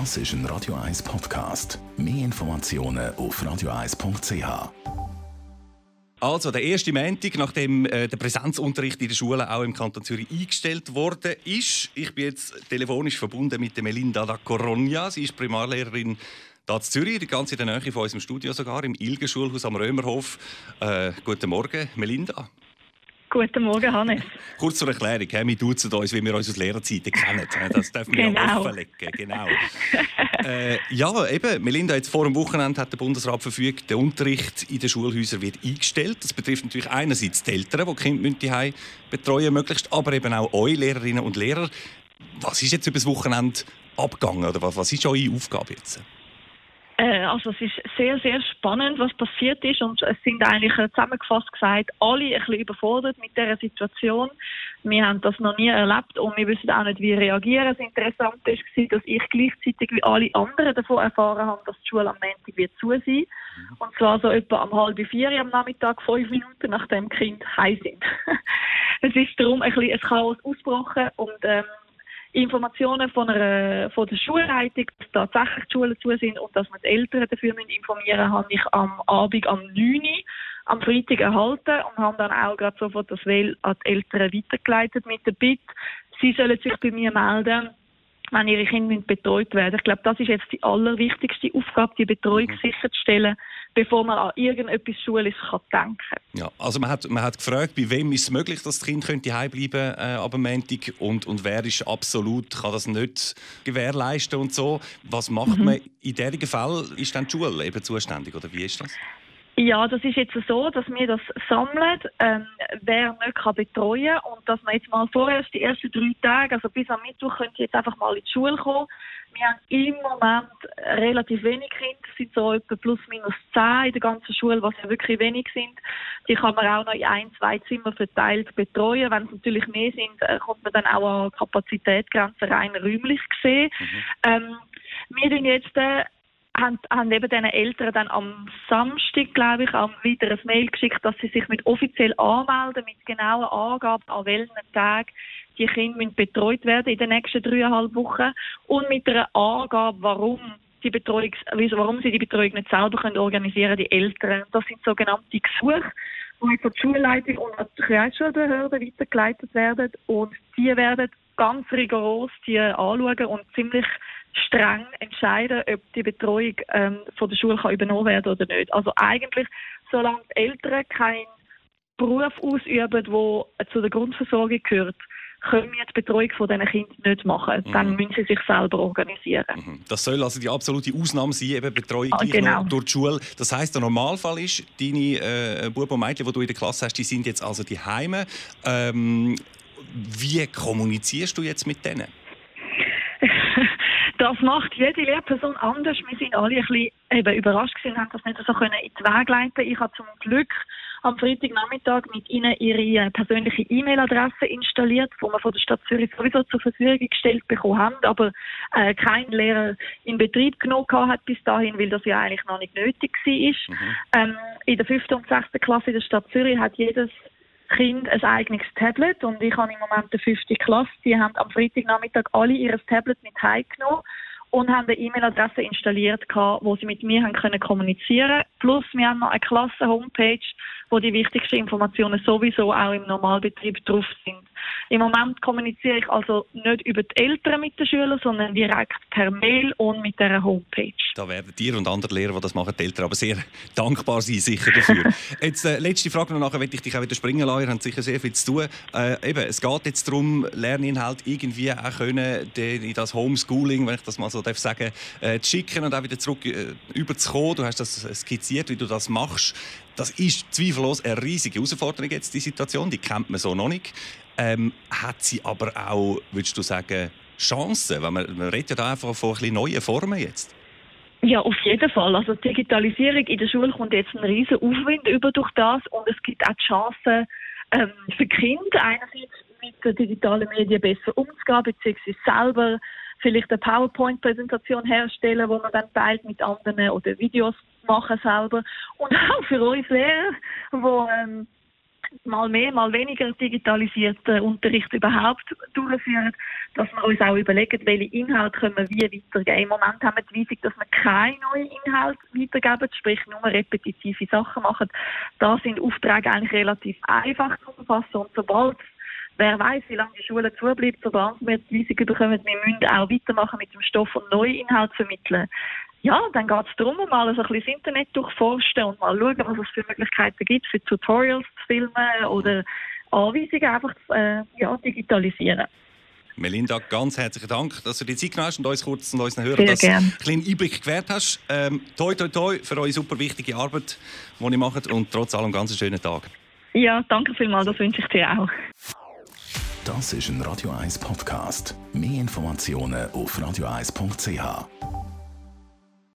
Das ist ein Radio 1 Podcast. Mehr Informationen auf radio1.ch. Also, der erste Montag, nachdem äh, der Präsenzunterricht in der Schule auch im Kanton Zürich eingestellt worden ist. Ich bin jetzt telefonisch verbunden mit Melinda da Coronja. Sie ist Primarlehrerin hier in Zürich, die ganze in der Nähe von unserem Studio sogar, im Ilgenschulhaus am Römerhof. Äh, guten Morgen, Melinda. Guten Morgen, Hannes. Kurz zur Erklärung, wir duzen uns, wie wir uns aus Lehrerzeiten kennen. Das dürfen wir genau. offenlegen. Genau. äh, ja, eben, Melinda, jetzt vor dem Wochenende hat der Bundesrat verfügt, der Unterricht in den Schulhäusern wird eingestellt. Das betrifft natürlich einerseits die Eltern, die die Kinder betreuen möglichst, aber eben auch euch Lehrerinnen und Lehrer. Was ist jetzt über das Wochenende abgegangen oder was ist eure Aufgabe jetzt? Äh, also es ist sehr, sehr spannend, was passiert ist und es sind eigentlich äh, zusammengefasst gesagt alle ein bisschen überfordert mit dieser Situation. Wir haben das noch nie erlebt und wir wissen auch nicht, wie reagieren. Das Interessante war, dass ich gleichzeitig wie alle anderen davon erfahren habe, dass die Schule am Montag wird zu sein. Und zwar so etwa um halb vier am Nachmittag, fünf Minuten nachdem die Kinder heim sind. es ist darum ein bisschen ein Chaos ausgebrochen und ähm, Informationen von, einer, von der Schulleitung, dass tatsächlich die Schulen zu sind und dass wir die Eltern dafür informieren müssen, habe ich am Abend am 9 Uhr am Freitag erhalten und habe dann auch gerade sofort das Mail an die Eltern weitergeleitet mit der Bitte, sie sollen sich bei mir melden, wenn ihre Kinder betreut werden. Ich glaube, das ist jetzt die allerwichtigste Aufgabe, die Betreuung mhm. sicherzustellen, bevor man an irgendetwas Schulisches kann denken kann. Ja, also man hat, man hat gefragt, bei wem ist es möglich, dass das Kind könnte heimbleiben äh, ab Montag und, und wer ist absolut, kann das nicht gewährleisten und so. Was macht mhm. man in diesem Fall? Ist dann die Schule eben zuständig oder wie ist das? Ja, das ist jetzt so, dass wir das sammeln, ähm, wer nicht kann betreuen und dass man jetzt mal vorerst die ersten drei Tage, also bis am Mittwoch, könnt ihr jetzt einfach mal in die Schule kommen. Wir haben im Moment relativ wenig Kinder, sind so etwa plus minus zehn in der ganzen Schule, was ja wirklich wenig sind. Die kann man auch noch in ein, zwei Zimmer verteilt betreuen. Wenn es natürlich mehr sind, äh, kommt man dann auch an Kapazitätsgrenzen rein räumlich gesehen. Mhm. Ähm, wir sind jetzt äh, haben, haben eben diesen Eltern dann am Samstag, glaube ich, wieder ein Mail geschickt, dass sie sich mit offiziell anmelden, mit genauen Angaben, an welchen Tagen die Kinder betreut werden in den nächsten dreieinhalb Wochen und mit einer Angabe, warum die Betreuung, warum sie die Betreuung nicht selber können organisieren, die Eltern. Das sind sogenannte Gesuche, die an die Schulleitung und die Kreisschulbehörde weitergeleitet werden und die werden ganz rigoros die anschauen und ziemlich streng entscheiden, ob die Betreuung ähm, von der Schule kann übernommen werden oder nicht. Also eigentlich, solange die Eltern keinen Beruf ausüben, der zu der Grundversorgung gehört, können wir die Betreuung von diesen Kindern nicht machen. Mhm. Dann müssen sie sich selber organisieren. Mhm. Das soll also die absolute Ausnahme sein, eben Betreuung ah, genau. durch die Schule. Das heißt, der Normalfall ist, deine äh, Buben und Mädchen, die du in der Klasse hast, die sind jetzt also die Heime. Ähm, wie kommunizierst du jetzt mit denen? Das macht jede Lehrperson anders. Wir sind alle ein bisschen eben überrascht gewesen, haben das nicht so können in den Weg leiten. Ich habe zum Glück am Freitagnachmittag mit ihnen ihre persönliche E-Mail-Adresse installiert, die wir von der Stadt Zürich sowieso zur Verfügung gestellt bekommen haben, aber äh, kein Lehrer in Betrieb genommen hat bis dahin, weil das ja eigentlich noch nicht nötig war. Mhm. Ähm, in der fünften und sechsten Klasse in der Stadt Zürich hat jedes Kind ein eigenes Tablet und ich habe im Moment eine fünfte Klasse. Die haben am Freitagnachmittag alle ihr Tablet mit heimgenommen und haben eine E-Mail-Adresse installiert, wo sie mit mir haben können kommunizieren Plus wir haben noch eine Klasse-Homepage, wo die wichtigsten Informationen sowieso auch im Normalbetrieb drauf sind. Im Moment kommuniziere ich also nicht über die Eltern mit den Schülern, sondern direkt per Mail und mit der Homepage. Da werden dir und andere Lehrer, die das machen, die Eltern aber sehr dankbar sein, sicher dafür. jetzt äh, letzte Frage noch nachher, ich dich auch wieder springen lassen. Ihr habt sicher sehr viel zu tun. Äh, eben, es geht jetzt darum, Lerninhalt irgendwie auch können, in das Homeschooling, wenn ich das mal so darf sagen, äh, zu schicken und auch wieder zurück äh, überzukommen. Du hast das skizziert, wie du das machst. Das ist zweifellos eine riesige Herausforderung jetzt, die Situation. Die kennt man so noch nicht. Ähm, hat sie aber auch, würdest du sagen, Chancen? Weil man, man redet ja da einfach von ein neuen Formen jetzt. Ja, auf jeden Fall. Also die Digitalisierung in der Schule kommt jetzt einen riesen Aufwind über durch das und es gibt auch die Chance ähm, für Kinder einerseits mit den digitalen Medien besser umzugehen, beziehungsweise selber vielleicht eine PowerPoint-Präsentation herstellen, wo man dann teilt mit anderen oder Videos machen selber und auch für uns Lehrer, wo ähm, mal mehr, mal weniger digitalisierten Unterricht überhaupt durchführen, dass wir uns auch überlegen, welche Inhalte können wir wie weitergeben. Im Moment haben wir die Weisung, dass wir keine neuen Inhalte weitergeben, sprich nur repetitive Sachen machen. Da sind Aufträge eigentlich relativ einfach zu verfassen und sobald wer weiß, wie lange die Schule zubleibt, sobald wir die Weisung bekommen, wir müssen auch weitermachen mit dem Stoff und neue Inhalte vermitteln ja, dann geht es darum, mal so ein bisschen das Internet durchforsten und mal schauen, was es für Möglichkeiten gibt, für Tutorials zu filmen oder Anweisungen einfach zu äh, ja, digitalisieren. Melinda, ganz herzlichen Dank, dass du die Zeit genommen hast und uns kurz und unseren Hörern das einen kleinen Einblick gewährt hast. Ähm, toi, toi, toi für eure super wichtige Arbeit, die ihr macht und trotz allem ganz schönen Tag. Ja, danke vielmals, das wünsche ich dir auch. Das ist ein Radio 1 Podcast. Mehr Informationen auf radio1.ch.